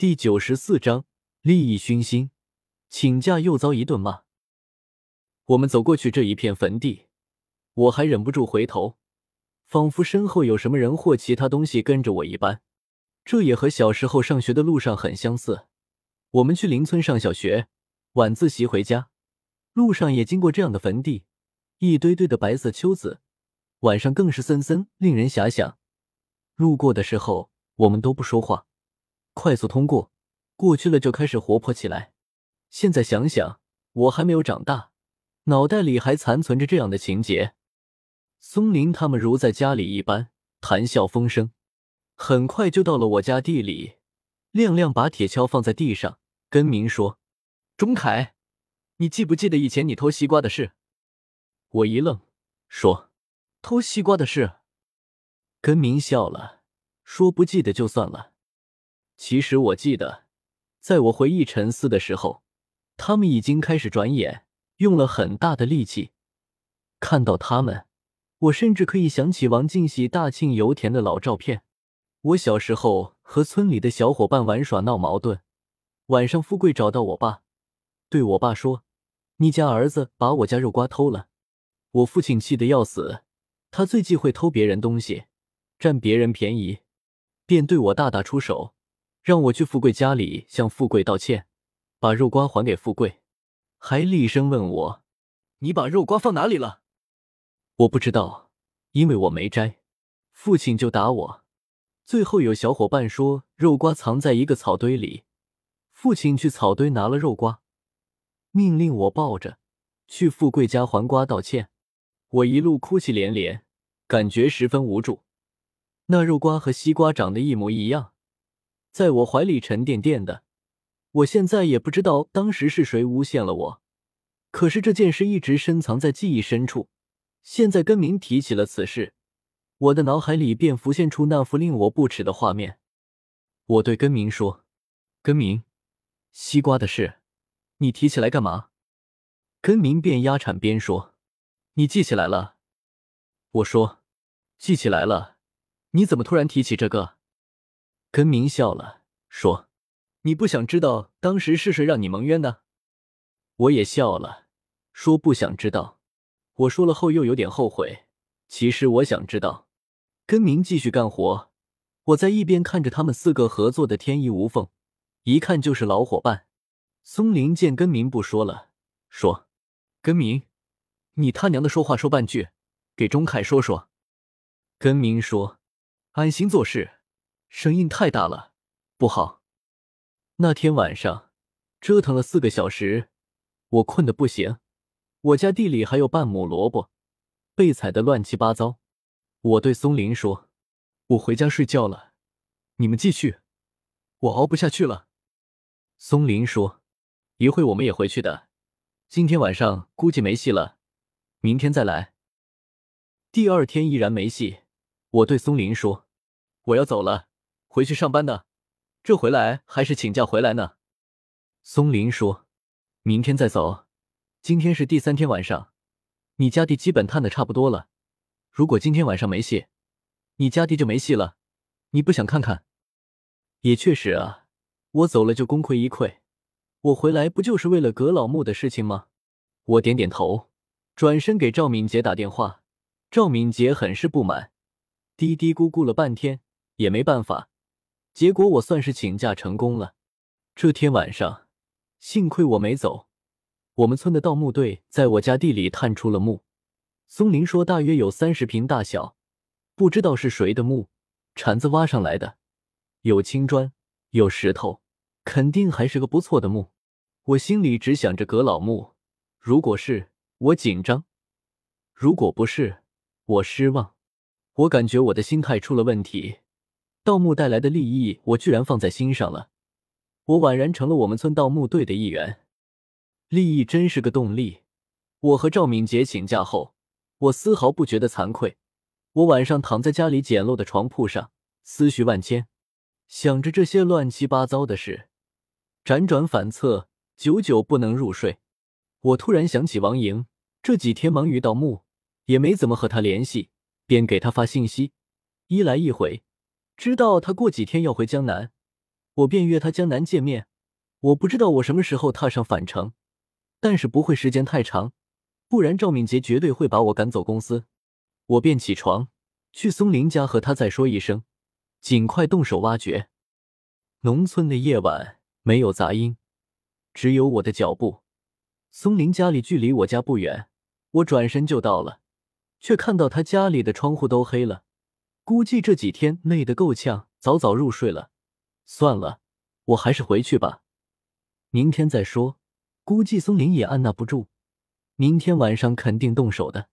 第九十四章利益熏心，请假又遭一顿骂。我们走过去这一片坟地，我还忍不住回头，仿佛身后有什么人或其他东西跟着我一般。这也和小时候上学的路上很相似。我们去邻村上小学，晚自习回家，路上也经过这样的坟地，一堆堆的白色秋子，晚上更是森森，令人遐想。路过的时候，我们都不说话。快速通过，过去了就开始活泼起来。现在想想，我还没有长大，脑袋里还残存着这样的情节。松林他们如在家里一般谈笑风生，很快就到了我家地里。亮亮把铁锹放在地上，跟明说：“钟凯，你记不记得以前你偷西瓜的事？”我一愣，说：“偷西瓜的事。”跟明笑了，说：“不记得就算了。”其实我记得，在我回忆沉思的时候，他们已经开始转眼，用了很大的力气。看到他们，我甚至可以想起王进喜大庆油田的老照片。我小时候和村里的小伙伴玩耍闹矛盾，晚上富贵找到我爸，对我爸说：“你家儿子把我家肉瓜偷了。”我父亲气得要死，他最忌讳偷别人东西，占别人便宜，便对我大打出手。让我去富贵家里向富贵道歉，把肉瓜还给富贵，还厉声问我：“你把肉瓜放哪里了？”我不知道，因为我没摘。父亲就打我。最后有小伙伴说肉瓜藏在一个草堆里，父亲去草堆拿了肉瓜，命令我抱着去富贵家还瓜道歉。我一路哭泣连连，感觉十分无助。那肉瓜和西瓜长得一模一样。在我怀里沉甸甸的，我现在也不知道当时是谁诬陷了我，可是这件事一直深藏在记忆深处。现在根明提起了此事，我的脑海里便浮现出那幅令我不齿的画面。我对根明说：“根明，西瓜的事，你提起来干嘛？”根明边压铲边说：“你记起来了？”我说：“记起来了。”你怎么突然提起这个？根明笑了，说：“你不想知道当时是谁让你蒙冤的？”我也笑了，说：“不想知道。”我说了后又有点后悔。其实我想知道。根明继续干活，我在一边看着他们四个合作的天衣无缝，一看就是老伙伴。松林见根明不说了，说：“根明，你他娘的说话说半句，给钟凯说说。”根明说：“安心做事。”声音太大了，不好。那天晚上折腾了四个小时，我困得不行。我家地里还有半亩萝卜，被踩得乱七八糟。我对松林说：“我回家睡觉了，你们继续，我熬不下去了。”松林说：“一会我们也回去的，今天晚上估计没戏了，明天再来。”第二天依然没戏。我对松林说：“我要走了。”回去上班呢，这回来还是请假回来呢？松林说：“明天再走，今天是第三天晚上，你家地基本探的差不多了。如果今天晚上没戏，你家地就没戏了。你不想看看？也确实啊，我走了就功亏一篑。我回来不就是为了葛老木的事情吗？”我点点头，转身给赵敏杰打电话。赵敏杰很是不满，嘀嘀咕咕了半天，也没办法。结果我算是请假成功了。这天晚上，幸亏我没走。我们村的盗墓队在我家地里探出了墓。松林说大约有三十平大小，不知道是谁的墓，铲子挖上来的，有青砖，有石头，肯定还是个不错的墓。我心里只想着葛老木，如果是，我紧张；如果不是，我失望。我感觉我的心态出了问题。盗墓带来的利益，我居然放在心上了。我宛然成了我们村盗墓队的一员。利益真是个动力。我和赵敏杰请假后，我丝毫不觉得惭愧。我晚上躺在家里简陋的床铺上，思绪万千，想着这些乱七八糟的事，辗转反侧，久久不能入睡。我突然想起王莹，这几天忙于盗墓，也没怎么和他联系，便给他发信息，一来一回。知道他过几天要回江南，我便约他江南见面。我不知道我什么时候踏上返程，但是不会时间太长，不然赵敏杰绝对会把我赶走公司。我便起床去松林家和他再说一声，尽快动手挖掘。农村的夜晚没有杂音，只有我的脚步。松林家里距离我家不远，我转身就到了，却看到他家里的窗户都黑了。估计这几天累得够呛，早早入睡了。算了，我还是回去吧，明天再说。估计松林也按捺不住，明天晚上肯定动手的。